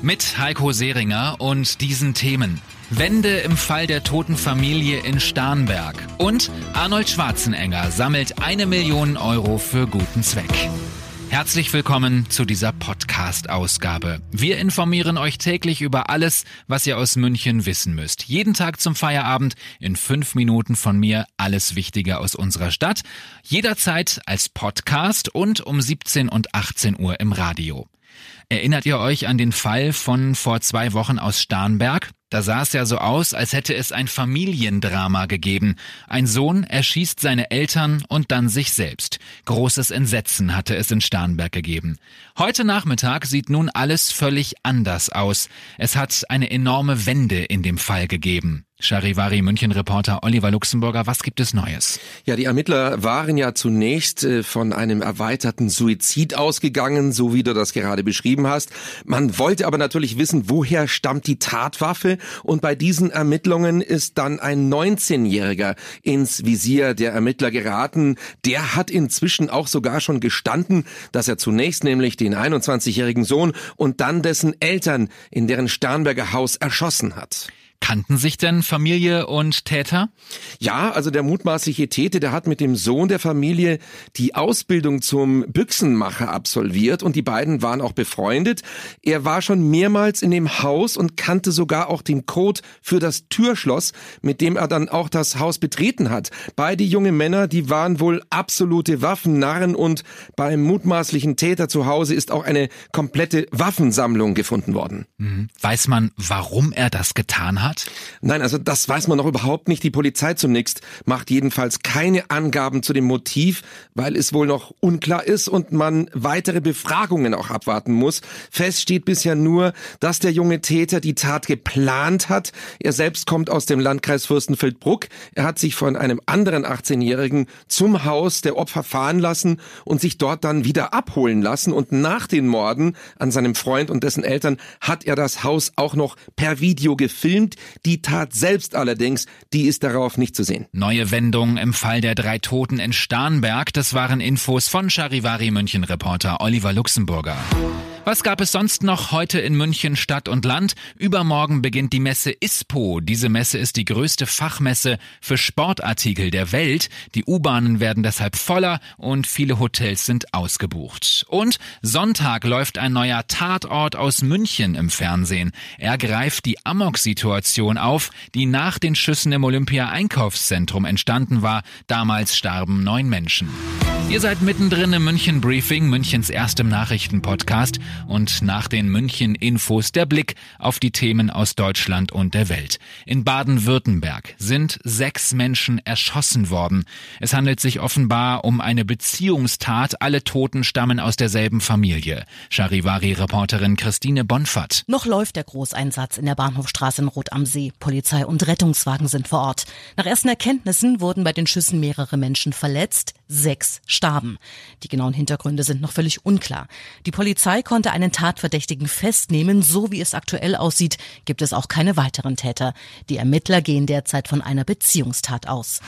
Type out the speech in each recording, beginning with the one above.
Mit Heiko Seringer und diesen Themen. Wende im Fall der toten Familie in Starnberg. Und Arnold Schwarzenegger sammelt eine Million Euro für guten Zweck. Herzlich willkommen zu dieser Podcast-Ausgabe. Wir informieren euch täglich über alles, was ihr aus München wissen müsst. Jeden Tag zum Feierabend in fünf Minuten von mir alles Wichtige aus unserer Stadt. Jederzeit als Podcast und um 17 und 18 Uhr im Radio. Erinnert ihr euch an den Fall von vor zwei Wochen aus Starnberg? Da sah es ja so aus, als hätte es ein Familiendrama gegeben. Ein Sohn erschießt seine Eltern und dann sich selbst. Großes Entsetzen hatte es in Starnberg gegeben. Heute Nachmittag sieht nun alles völlig anders aus. Es hat eine enorme Wende in dem Fall gegeben. Charivari München-Reporter Oliver Luxemburger, was gibt es Neues? Ja, die Ermittler waren ja zunächst äh, von einem erweiterten Suizid ausgegangen, so wie du das gerade beschrieben hast. Man wollte aber natürlich wissen, woher stammt die Tatwaffe und bei diesen Ermittlungen ist dann ein 19-Jähriger ins Visier der Ermittler geraten. Der hat inzwischen auch sogar schon gestanden, dass er zunächst nämlich den 21-jährigen Sohn und dann dessen Eltern in deren Starnberger Haus erschossen hat. Kannten sich denn Familie und Täter? Ja, also der mutmaßliche Täter, der hat mit dem Sohn der Familie die Ausbildung zum Büchsenmacher absolviert und die beiden waren auch befreundet. Er war schon mehrmals in dem Haus und kannte sogar auch den Code für das Türschloss, mit dem er dann auch das Haus betreten hat. Beide junge Männer, die waren wohl absolute Waffennarren und beim mutmaßlichen Täter zu Hause ist auch eine komplette Waffensammlung gefunden worden. Mhm. Weiß man, warum er das getan hat? Hat? Nein, also das weiß man noch überhaupt nicht. Die Polizei zunächst macht jedenfalls keine Angaben zu dem Motiv, weil es wohl noch unklar ist und man weitere Befragungen auch abwarten muss. Fest steht bisher nur, dass der junge Täter die Tat geplant hat. Er selbst kommt aus dem Landkreis Fürstenfeldbruck. Er hat sich von einem anderen 18-Jährigen zum Haus der Opfer fahren lassen und sich dort dann wieder abholen lassen. Und nach den Morden an seinem Freund und dessen Eltern hat er das Haus auch noch per Video gefilmt. Die Tat selbst allerdings, die ist darauf nicht zu sehen. Neue Wendung im Fall der drei Toten in Starnberg. Das waren Infos von Charivari München Reporter Oliver Luxemburger. Was gab es sonst noch heute in München Stadt und Land? Übermorgen beginnt die Messe ISPO. Diese Messe ist die größte Fachmesse für Sportartikel der Welt. Die U-Bahnen werden deshalb voller und viele Hotels sind ausgebucht. Und Sonntag läuft ein neuer Tatort aus München im Fernsehen. Er greift die Amok-Situation auf, die nach den Schüssen im Olympia-Einkaufszentrum entstanden war. Damals starben neun Menschen. Ihr seid mittendrin im München Briefing, Münchens erstem Nachrichtenpodcast und nach den München-Infos der Blick auf die Themen aus Deutschland und der Welt. In Baden-Württemberg sind sechs Menschen erschossen worden. Es handelt sich offenbar um eine Beziehungstat. Alle Toten stammen aus derselben Familie. Charivari-Reporterin Christine Bonfat. Noch läuft der Großeinsatz in der Bahnhofstraße in Rot am See. Polizei und Rettungswagen sind vor Ort. Nach ersten Erkenntnissen wurden bei den Schüssen mehrere Menschen verletzt. Sechs starben. Die genauen Hintergründe sind noch völlig unklar. Die Polizei konnte konnte einen Tatverdächtigen festnehmen. So wie es aktuell aussieht, gibt es auch keine weiteren Täter. Die Ermittler gehen derzeit von einer Beziehungstat aus.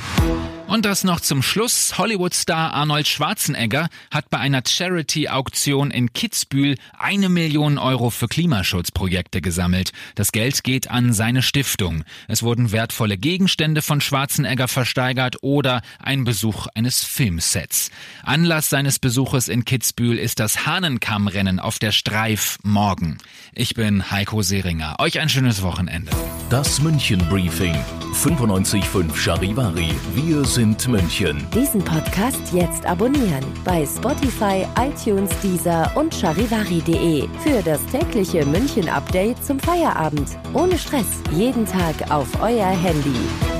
Und das noch zum Schluss. Hollywood-Star Arnold Schwarzenegger hat bei einer Charity-Auktion in Kitzbühel eine Million Euro für Klimaschutzprojekte gesammelt. Das Geld geht an seine Stiftung. Es wurden wertvolle Gegenstände von Schwarzenegger versteigert oder ein Besuch eines Filmsets. Anlass seines Besuches in Kitzbühel ist das Hahnenkammrennen auf der Streif morgen. Ich bin Heiko Seringer. Euch ein schönes Wochenende. Das München Briefing. 95.5 Charivari. Wir sind München. Diesen Podcast jetzt abonnieren bei Spotify, iTunes, Deezer und charivari.de für das tägliche München Update zum Feierabend. Ohne Stress. Jeden Tag auf euer Handy.